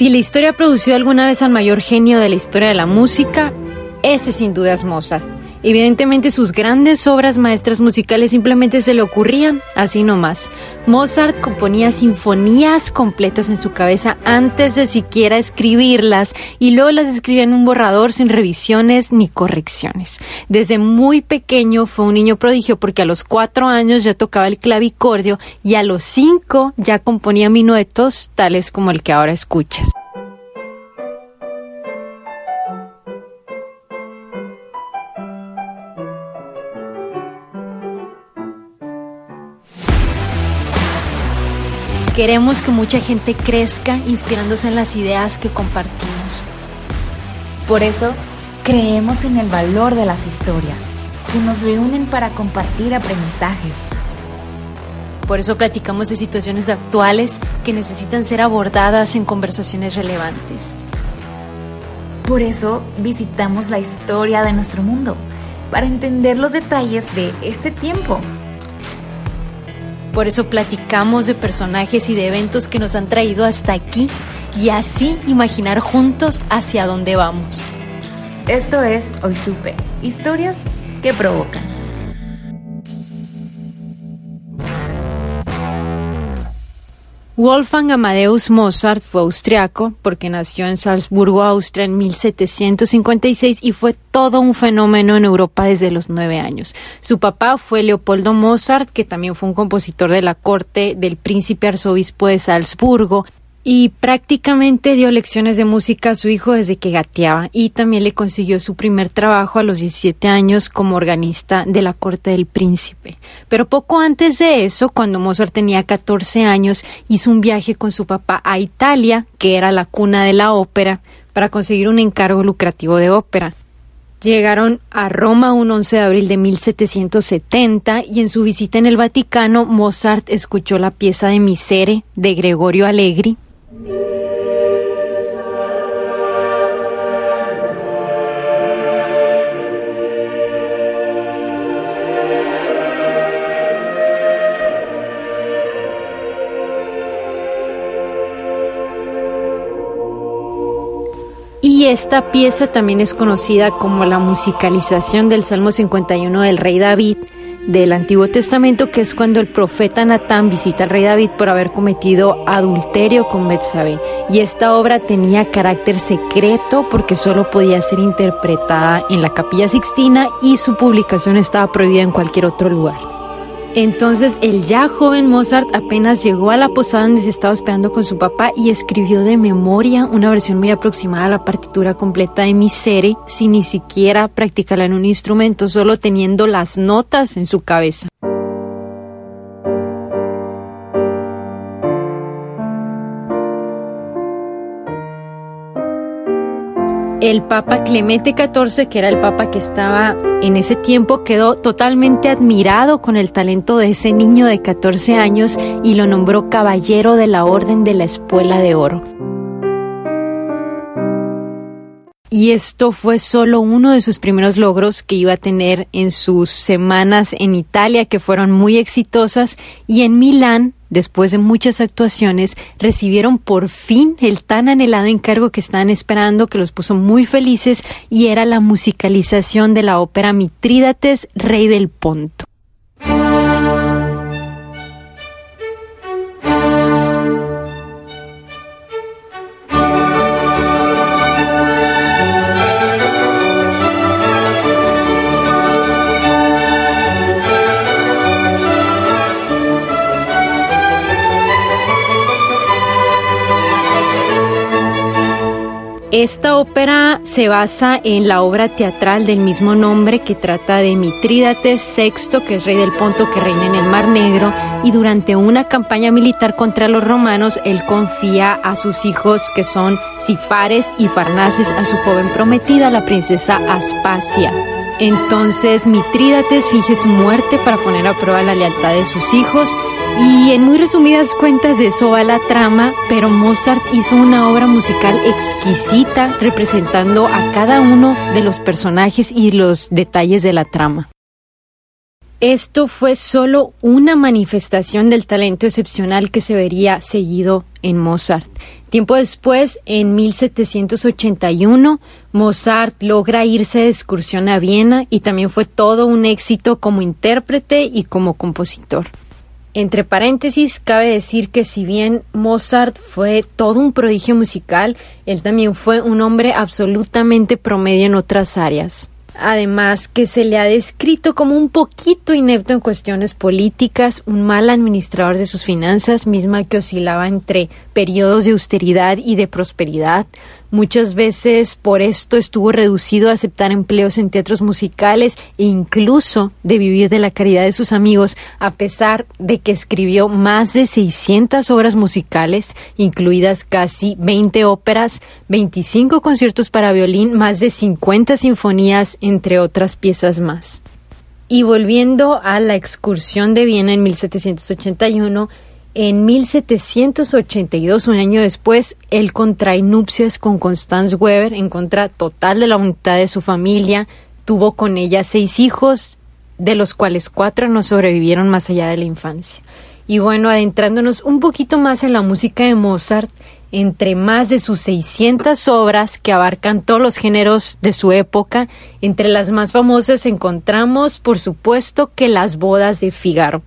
Si la historia produció alguna vez al mayor genio de la historia de la música, ese sin duda es Mozart. Evidentemente sus grandes obras maestras musicales simplemente se le ocurrían así nomás. Mozart componía sinfonías completas en su cabeza antes de siquiera escribirlas y luego las escribía en un borrador sin revisiones ni correcciones. Desde muy pequeño fue un niño prodigio porque a los cuatro años ya tocaba el clavicordio y a los cinco ya componía minuetos tales como el que ahora escuchas. Queremos que mucha gente crezca inspirándose en las ideas que compartimos. Por eso, creemos en el valor de las historias, que nos reúnen para compartir aprendizajes. Por eso platicamos de situaciones actuales que necesitan ser abordadas en conversaciones relevantes. Por eso visitamos la historia de nuestro mundo, para entender los detalles de este tiempo por eso platicamos de personajes y de eventos que nos han traído hasta aquí y así imaginar juntos hacia dónde vamos. Esto es Hoy Supe, historias que provocan. Wolfgang Amadeus Mozart fue austriaco porque nació en Salzburgo, Austria en 1756 y fue todo un fenómeno en Europa desde los nueve años. Su papá fue Leopoldo Mozart, que también fue un compositor de la corte del príncipe arzobispo de Salzburgo y prácticamente dio lecciones de música a su hijo desde que gateaba y también le consiguió su primer trabajo a los 17 años como organista de la corte del príncipe. Pero poco antes de eso, cuando Mozart tenía 14 años, hizo un viaje con su papá a Italia, que era la cuna de la ópera, para conseguir un encargo lucrativo de ópera. Llegaron a Roma un 11 de abril de 1770 y en su visita en el Vaticano Mozart escuchó la pieza de Misere de Gregorio Allegri, y esta pieza también es conocida como la musicalización del Salmo 51 del rey David del Antiguo Testamento, que es cuando el profeta Natán visita al rey David por haber cometido adulterio con Betsabé. Y esta obra tenía carácter secreto porque solo podía ser interpretada en la Capilla Sixtina y su publicación estaba prohibida en cualquier otro lugar. Entonces el ya joven Mozart apenas llegó a la posada donde se estaba hospedando con su papá y escribió de memoria una versión muy aproximada a la partitura completa de Misere sin ni siquiera practicarla en un instrumento, solo teniendo las notas en su cabeza. El Papa Clemente XIV, que era el Papa que estaba en ese tiempo, quedó totalmente admirado con el talento de ese niño de 14 años y lo nombró caballero de la Orden de la Espuela de Oro. Y esto fue solo uno de sus primeros logros que iba a tener en sus semanas en Italia, que fueron muy exitosas, y en Milán, después de muchas actuaciones, recibieron por fin el tan anhelado encargo que estaban esperando, que los puso muy felices, y era la musicalización de la ópera Mitrídates, Rey del Ponto. Esta ópera se basa en la obra teatral del mismo nombre que trata de Mitrídates VI, que es rey del Ponto que reina en el Mar Negro, y durante una campaña militar contra los romanos, él confía a sus hijos, que son Cifares y Farnaces, a su joven prometida, la princesa Aspasia. Entonces Mitrídates finge su muerte para poner a prueba la lealtad de sus hijos y en muy resumidas cuentas de eso va la trama, pero Mozart hizo una obra musical exquisita representando a cada uno de los personajes y los detalles de la trama. Esto fue solo una manifestación del talento excepcional que se vería seguido en Mozart. Tiempo después, en 1781, Mozart logra irse de excursión a Viena y también fue todo un éxito como intérprete y como compositor. Entre paréntesis, cabe decir que si bien Mozart fue todo un prodigio musical, él también fue un hombre absolutamente promedio en otras áreas. Además, que se le ha descrito como un poquito inepto en cuestiones políticas, un mal administrador de sus finanzas, misma que oscilaba entre periodos de austeridad y de prosperidad, Muchas veces por esto estuvo reducido a aceptar empleos en teatros musicales e incluso de vivir de la caridad de sus amigos, a pesar de que escribió más de 600 obras musicales, incluidas casi 20 óperas, 25 conciertos para violín, más de 50 sinfonías, entre otras piezas más. Y volviendo a la excursión de Viena en 1781, en 1782, un año después, él contrae nupcias con Constance Weber en contra total de la voluntad de su familia. Tuvo con ella seis hijos, de los cuales cuatro no sobrevivieron más allá de la infancia. Y bueno, adentrándonos un poquito más en la música de Mozart, entre más de sus 600 obras que abarcan todos los géneros de su época, entre las más famosas encontramos, por supuesto, que las bodas de Figaro.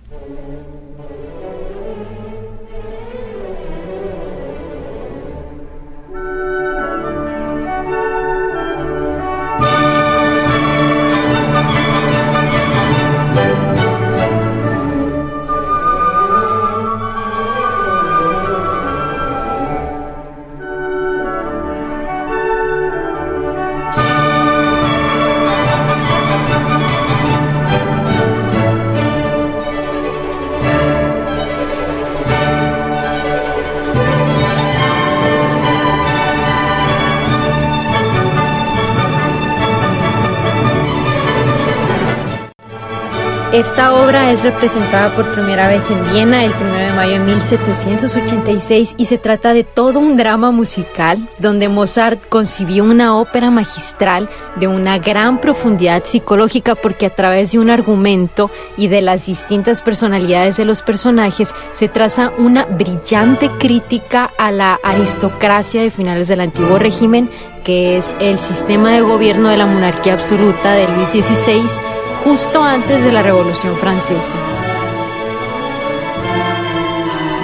Esta obra es representada por primera vez en Viena el 1 de mayo de 1786 y se trata de todo un drama musical donde Mozart concibió una ópera magistral de una gran profundidad psicológica porque a través de un argumento y de las distintas personalidades de los personajes se traza una brillante crítica a la aristocracia de finales del antiguo régimen que es el sistema de gobierno de la monarquía absoluta de Luis XVI justo antes de la Revolución Francesa.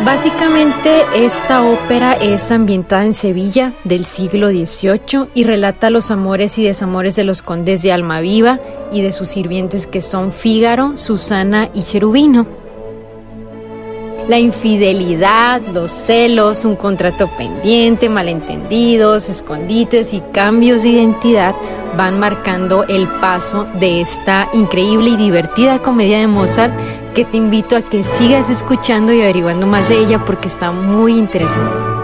Básicamente esta ópera es ambientada en Sevilla del siglo XVIII y relata los amores y desamores de los condes de Almaviva y de sus sirvientes que son Fígaro, Susana y Cherubino la infidelidad, los celos, un contrato pendiente, malentendidos, escondites y cambios de identidad van marcando el paso de esta increíble y divertida comedia de Mozart que te invito a que sigas escuchando y averiguando más de ella porque está muy interesante.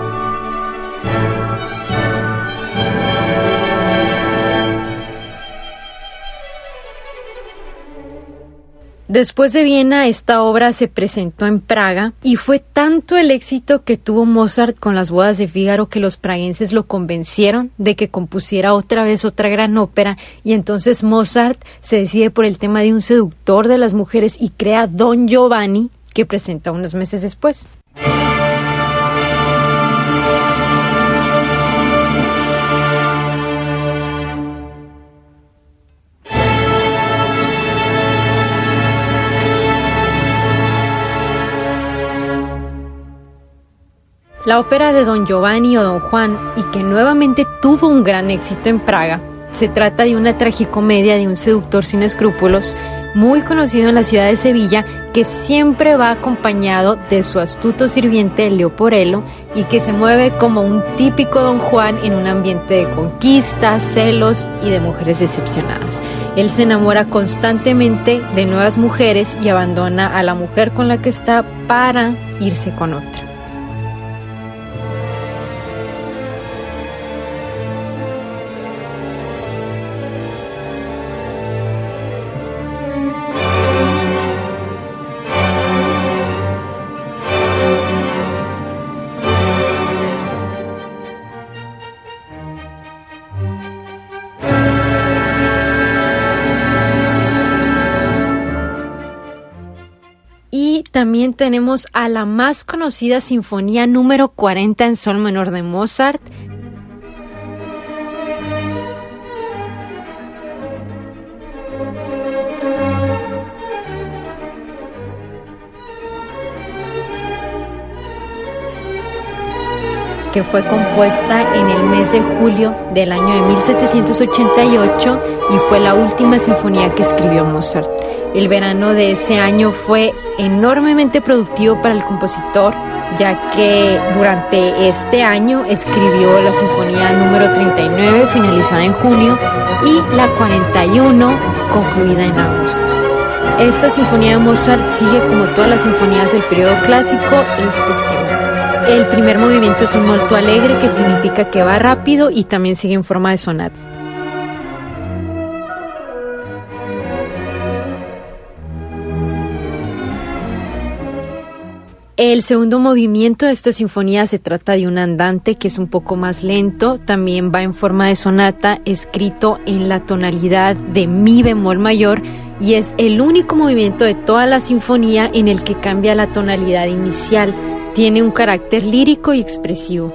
Después de Viena, esta obra se presentó en Praga y fue tanto el éxito que tuvo Mozart con las bodas de Fígaro que los praguenses lo convencieron de que compusiera otra vez otra gran ópera y entonces Mozart se decide por el tema de un seductor de las mujeres y crea Don Giovanni que presenta unos meses después. La ópera de Don Giovanni o Don Juan, y que nuevamente tuvo un gran éxito en Praga, se trata de una tragicomedia de un seductor sin escrúpulos, muy conocido en la ciudad de Sevilla, que siempre va acompañado de su astuto sirviente Leoporello y que se mueve como un típico Don Juan en un ambiente de conquista, celos y de mujeres decepcionadas. Él se enamora constantemente de nuevas mujeres y abandona a la mujer con la que está para irse con otra. También tenemos a la más conocida Sinfonía número 40 en Sol menor de Mozart, que fue compuesta en el mes de julio del año de 1788 y fue la última sinfonía que escribió Mozart. El verano de ese año fue enormemente productivo para el compositor, ya que durante este año escribió la sinfonía número 39, finalizada en junio, y la 41, concluida en agosto. Esta sinfonía de Mozart sigue, como todas las sinfonías del periodo clásico, este esquema. El primer movimiento es un molto alegre, que significa que va rápido y también sigue en forma de sonata. El segundo movimiento de esta sinfonía se trata de un andante que es un poco más lento, también va en forma de sonata, escrito en la tonalidad de mi bemol mayor y es el único movimiento de toda la sinfonía en el que cambia la tonalidad inicial. Tiene un carácter lírico y expresivo.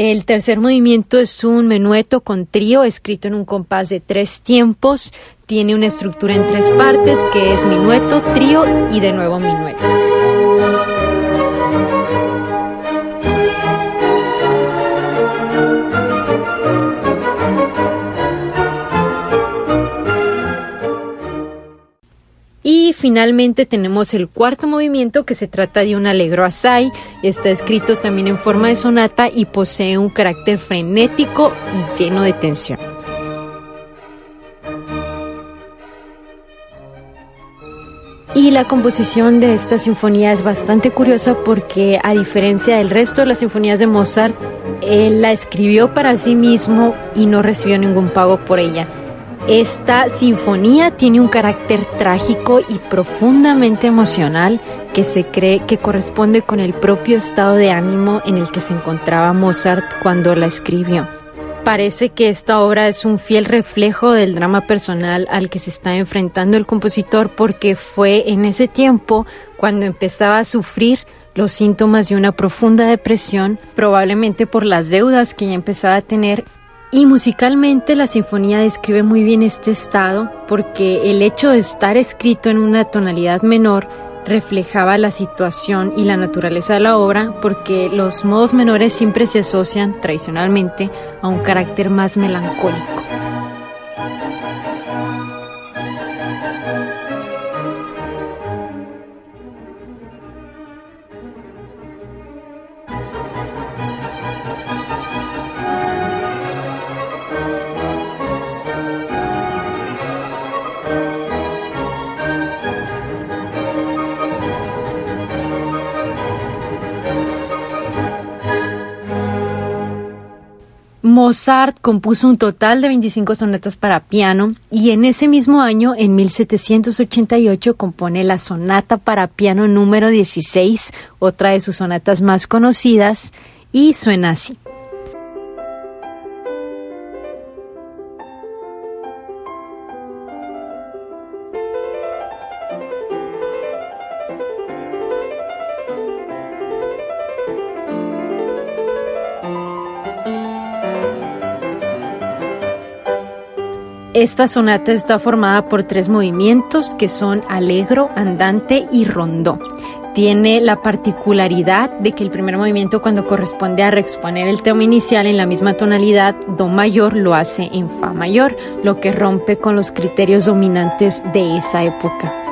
El tercer movimiento es un menueto con trío escrito en un compás de tres tiempos. Tiene una estructura en tres partes que es minueto, trío y de nuevo minueto. Finalmente tenemos el cuarto movimiento que se trata de un allegro assai. Está escrito también en forma de sonata y posee un carácter frenético y lleno de tensión. Y la composición de esta sinfonía es bastante curiosa porque a diferencia del resto de las sinfonías de Mozart, él la escribió para sí mismo y no recibió ningún pago por ella. Esta sinfonía tiene un carácter trágico y profundamente emocional que se cree que corresponde con el propio estado de ánimo en el que se encontraba Mozart cuando la escribió. Parece que esta obra es un fiel reflejo del drama personal al que se está enfrentando el compositor porque fue en ese tiempo cuando empezaba a sufrir los síntomas de una profunda depresión, probablemente por las deudas que ya empezaba a tener y musicalmente la sinfonía describe muy bien este estado porque el hecho de estar escrito en una tonalidad menor reflejaba la situación y la naturaleza de la obra porque los modos menores siempre se asocian tradicionalmente a un carácter más melancólico. Mozart compuso un total de 25 sonatas para piano y en ese mismo año, en 1788, compone la sonata para piano número 16, otra de sus sonatas más conocidas, y suena así. Esta sonata está formada por tres movimientos que son alegro, andante y rondó. Tiene la particularidad de que el primer movimiento cuando corresponde a reexponer el tema inicial en la misma tonalidad, do mayor, lo hace en fa mayor, lo que rompe con los criterios dominantes de esa época.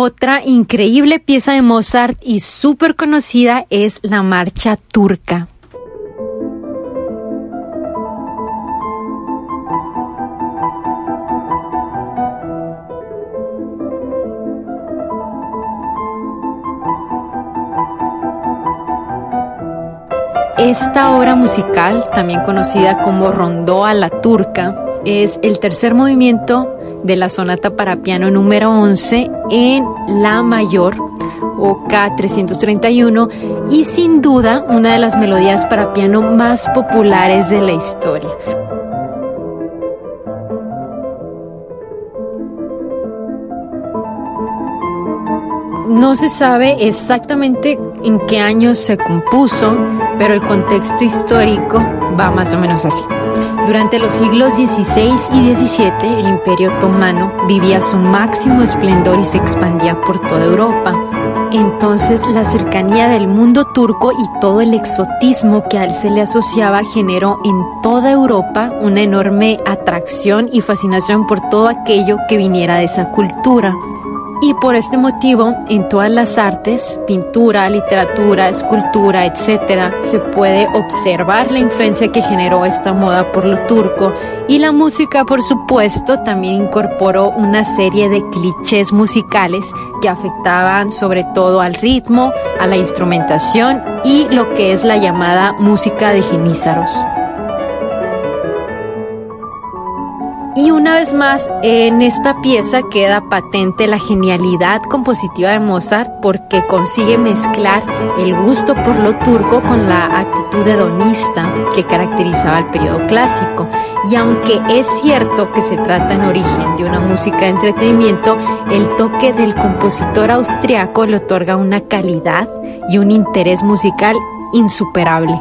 Otra increíble pieza de Mozart y súper conocida es la Marcha Turca. Esta obra musical, también conocida como Rondó a la Turca, es el tercer movimiento de la sonata para piano número 11 en La mayor o K331 y sin duda una de las melodías para piano más populares de la historia. No se sabe exactamente en qué año se compuso, pero el contexto histórico va más o menos así. Durante los siglos XVI y XVII, el Imperio Otomano vivía su máximo esplendor y se expandía por toda Europa. Entonces la cercanía del mundo turco y todo el exotismo que a él se le asociaba generó en toda Europa una enorme atracción y fascinación por todo aquello que viniera de esa cultura. Y por este motivo, en todas las artes, pintura, literatura, escultura, etc., se puede observar la influencia que generó esta moda por lo turco y la música, por supuesto, también incorporó una serie de clichés musicales que afectaban sobre todo al ritmo, a la instrumentación y lo que es la llamada música de genízaros. Y una vez más, en esta pieza queda patente la genialidad compositiva de Mozart porque consigue mezclar el gusto por lo turco con la actitud hedonista que caracterizaba el periodo clásico. Y aunque es cierto que se trata en origen de una música de entretenimiento, el toque del compositor austriaco le otorga una calidad y un interés musical insuperable.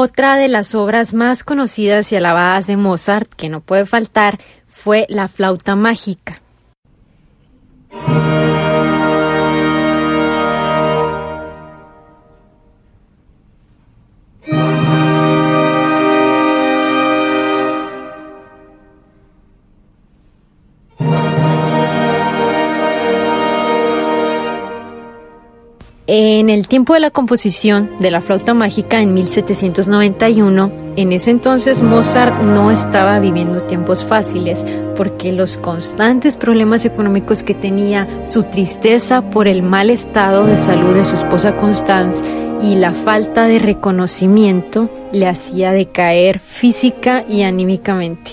Otra de las obras más conocidas y alabadas de Mozart, que no puede faltar, fue La flauta mágica. En el tiempo de la composición de la flauta mágica en 1791, en ese entonces Mozart no estaba viviendo tiempos fáciles porque los constantes problemas económicos que tenía, su tristeza por el mal estado de salud de su esposa Constance y la falta de reconocimiento le hacía decaer física y anímicamente.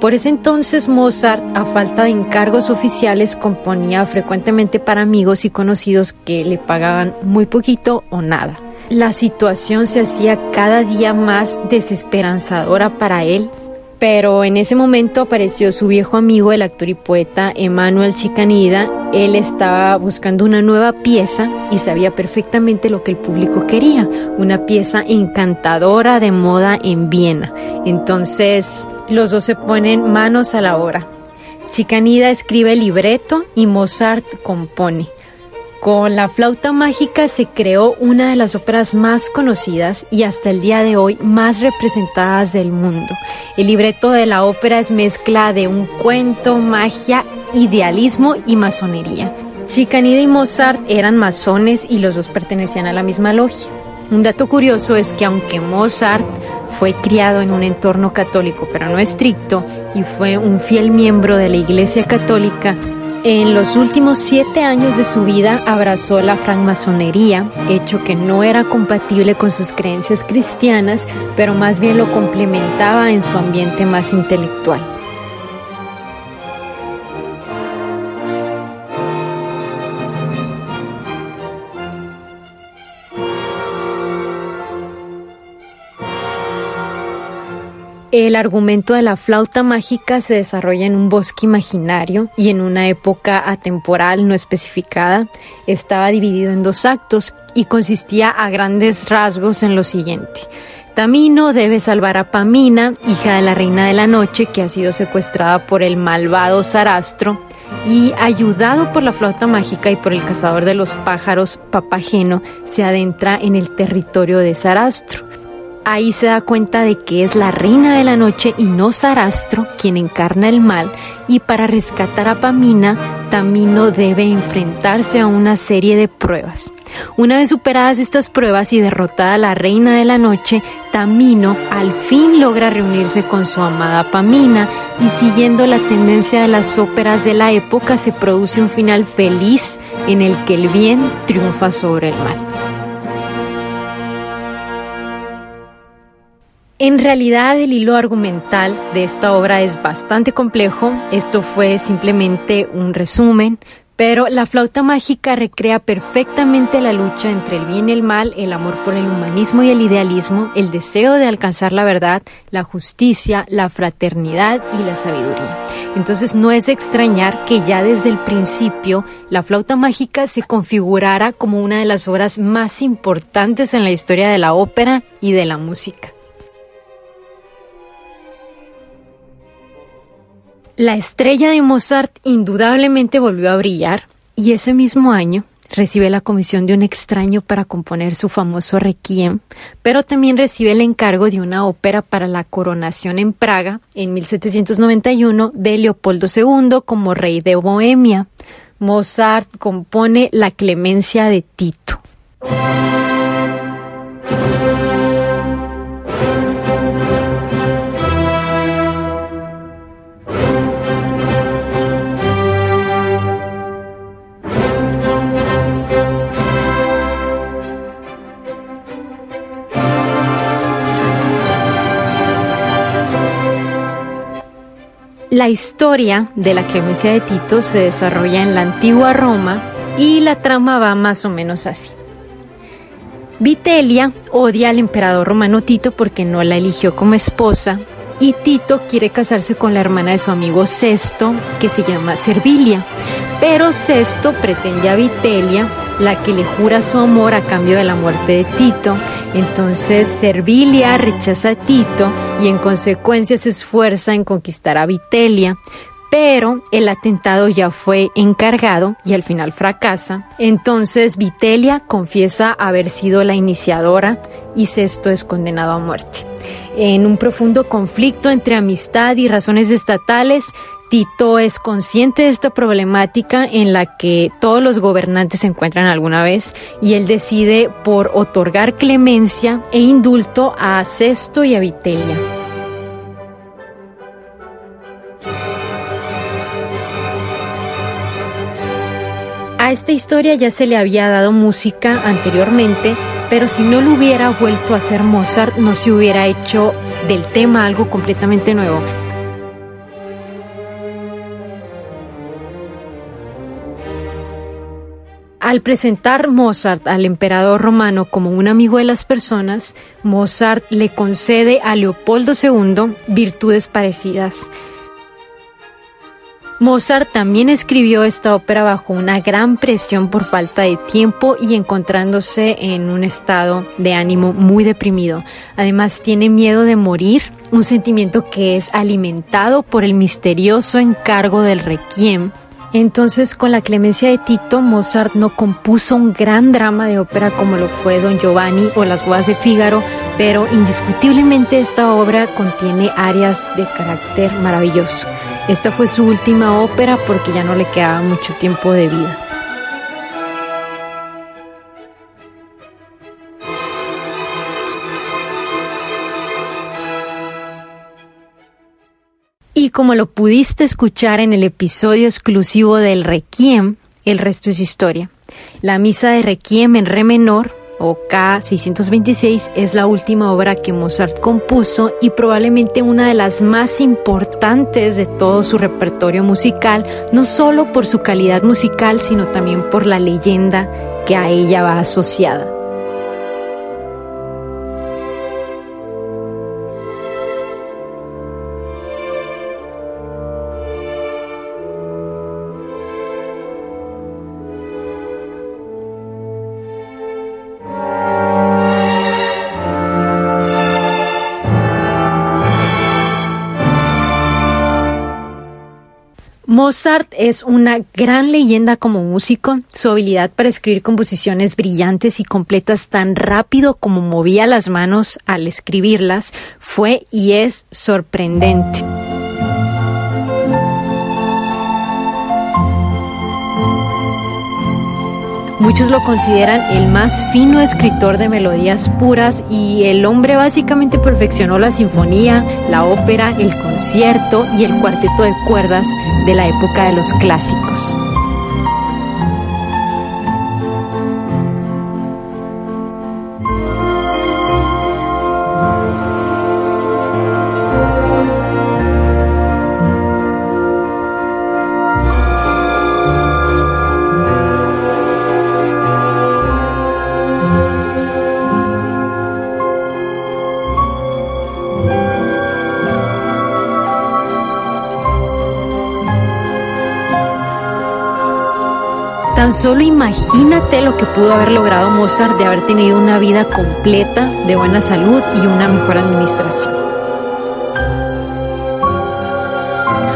Por ese entonces Mozart, a falta de encargos oficiales, componía frecuentemente para amigos y conocidos que le pagaban muy poquito o nada. La situación se hacía cada día más desesperanzadora para él pero en ese momento apareció su viejo amigo, el actor y poeta Emanuel Chicanida. Él estaba buscando una nueva pieza y sabía perfectamente lo que el público quería, una pieza encantadora de moda en Viena. Entonces los dos se ponen manos a la obra. Chicanida escribe el libreto y Mozart compone. Con la flauta mágica se creó una de las óperas más conocidas y hasta el día de hoy más representadas del mundo. El libreto de la ópera es mezcla de un cuento, magia, idealismo y masonería. Chicanida y Mozart eran masones y los dos pertenecían a la misma logia. Un dato curioso es que aunque Mozart fue criado en un entorno católico pero no estricto y fue un fiel miembro de la Iglesia Católica, en los últimos siete años de su vida abrazó la francmasonería, hecho que no era compatible con sus creencias cristianas, pero más bien lo complementaba en su ambiente más intelectual. El argumento de la flauta mágica se desarrolla en un bosque imaginario y en una época atemporal no especificada. Estaba dividido en dos actos y consistía a grandes rasgos en lo siguiente. Tamino debe salvar a Pamina, hija de la reina de la noche, que ha sido secuestrada por el malvado Sarastro, y ayudado por la flauta mágica y por el cazador de los pájaros Papageno, se adentra en el territorio de Sarastro. Ahí se da cuenta de que es la reina de la noche y no Sarastro quien encarna el mal y para rescatar a Pamina, Tamino debe enfrentarse a una serie de pruebas. Una vez superadas estas pruebas y derrotada la reina de la noche, Tamino al fin logra reunirse con su amada Pamina y siguiendo la tendencia de las óperas de la época se produce un final feliz en el que el bien triunfa sobre el mal. En realidad el hilo argumental de esta obra es bastante complejo, esto fue simplemente un resumen, pero la flauta mágica recrea perfectamente la lucha entre el bien y el mal, el amor por el humanismo y el idealismo, el deseo de alcanzar la verdad, la justicia, la fraternidad y la sabiduría. Entonces no es de extrañar que ya desde el principio la flauta mágica se configurara como una de las obras más importantes en la historia de la ópera y de la música. La estrella de Mozart indudablemente volvió a brillar y ese mismo año recibe la comisión de un extraño para componer su famoso Requiem, pero también recibe el encargo de una ópera para la coronación en Praga en 1791 de Leopoldo II como rey de Bohemia. Mozart compone La Clemencia de Tito. La historia de la clemencia de Tito se desarrolla en la antigua Roma y la trama va más o menos así. Vitelia odia al emperador romano Tito porque no la eligió como esposa y Tito quiere casarse con la hermana de su amigo Sesto, que se llama Servilia. Pero Sesto pretende a Vitelia, la que le jura su amor a cambio de la muerte de Tito. Entonces Servilia rechaza a Tito y en consecuencia se esfuerza en conquistar a Vitelia. Pero el atentado ya fue encargado y al final fracasa. Entonces Vitelia confiesa haber sido la iniciadora y Sesto es condenado a muerte. En un profundo conflicto entre amistad y razones estatales, Tito es consciente de esta problemática en la que todos los gobernantes se encuentran alguna vez y él decide por otorgar clemencia e indulto a Sesto y a Vitelia. A esta historia ya se le había dado música anteriormente, pero si no lo hubiera vuelto a hacer Mozart, no se hubiera hecho del tema algo completamente nuevo. Al presentar Mozart al emperador romano como un amigo de las personas, Mozart le concede a Leopoldo II virtudes parecidas. Mozart también escribió esta ópera bajo una gran presión por falta de tiempo y encontrándose en un estado de ánimo muy deprimido. Además tiene miedo de morir, un sentimiento que es alimentado por el misterioso encargo del requiem entonces, con la clemencia de Tito, Mozart no compuso un gran drama de ópera como lo fue Don Giovanni o Las bodas de Fígaro, pero indiscutiblemente esta obra contiene áreas de carácter maravilloso. Esta fue su última ópera porque ya no le quedaba mucho tiempo de vida. Y como lo pudiste escuchar en el episodio exclusivo del Requiem, el resto es historia. La misa de Requiem en re menor, o K626, es la última obra que Mozart compuso y probablemente una de las más importantes de todo su repertorio musical, no solo por su calidad musical, sino también por la leyenda que a ella va asociada. Mozart es una gran leyenda como músico. Su habilidad para escribir composiciones brillantes y completas tan rápido como movía las manos al escribirlas fue y es sorprendente. Muchos lo consideran el más fino escritor de melodías puras y el hombre básicamente perfeccionó la sinfonía, la ópera, el concierto y el cuarteto de cuerdas de la época de los clásicos. Tan solo imagínate lo que pudo haber logrado Mozart de haber tenido una vida completa de buena salud y una mejor administración.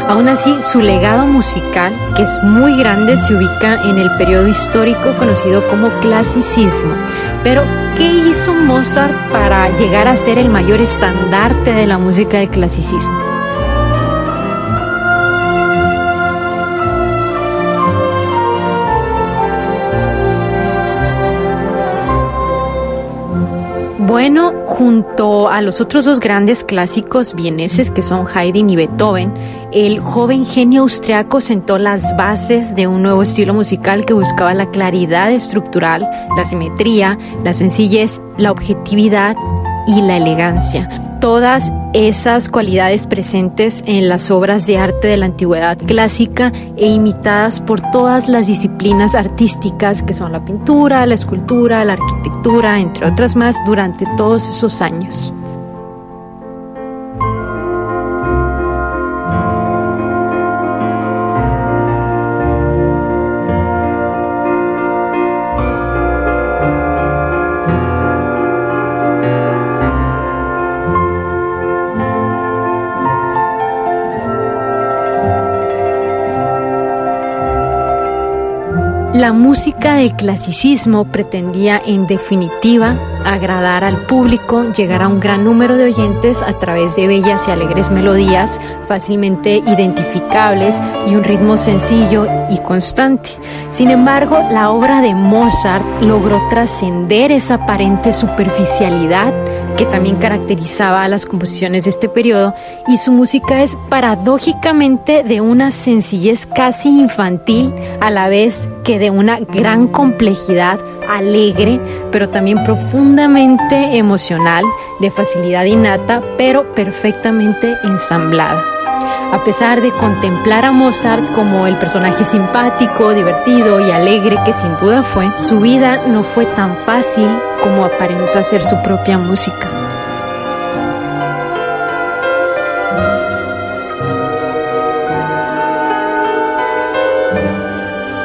Aún así, su legado musical, que es muy grande, se ubica en el periodo histórico conocido como clasicismo. Pero, ¿qué hizo Mozart para llegar a ser el mayor estandarte de la música del clasicismo? Bueno, junto a los otros dos grandes clásicos vieneses que son Haydn y Beethoven, el joven genio austriaco sentó las bases de un nuevo estilo musical que buscaba la claridad estructural, la simetría, la sencillez, la objetividad y la elegancia. Todas esas cualidades presentes en las obras de arte de la antigüedad clásica e imitadas por todas las disciplinas artísticas que son la pintura, la escultura, la arquitectura, entre otras más, durante todos esos años. La música del clasicismo pretendía en definitiva agradar al público, llegar a un gran número de oyentes a través de bellas y alegres melodías fácilmente identificables y un ritmo sencillo y constante. Sin embargo, la obra de Mozart logró trascender esa aparente superficialidad que también caracterizaba a las composiciones de este periodo y su música es paradójicamente de una sencillez casi infantil a la vez que de una gran complejidad alegre, pero también profundamente emocional, de facilidad innata, pero perfectamente ensamblada. A pesar de contemplar a Mozart como el personaje simpático, divertido y alegre que sin duda fue, su vida no fue tan fácil como aparenta ser su propia música.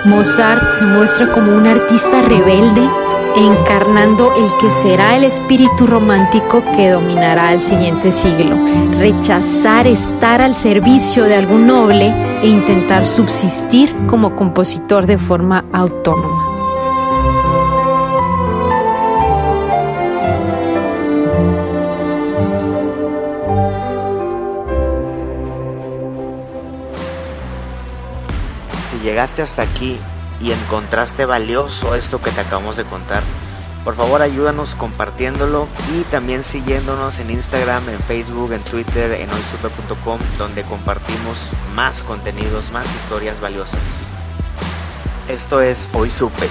Mozart se muestra como un artista rebelde, encarnando el que será el espíritu romántico que dominará el siguiente siglo. Rechazar estar al servicio de algún noble e intentar subsistir como compositor de forma autónoma. Llegaste hasta aquí y encontraste valioso esto que te acabamos de contar, por favor ayúdanos compartiéndolo y también siguiéndonos en Instagram, en Facebook, en Twitter, en hoysuper.com, donde compartimos más contenidos, más historias valiosas. Esto es Hoy Supe.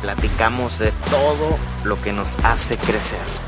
Platicamos de todo lo que nos hace crecer.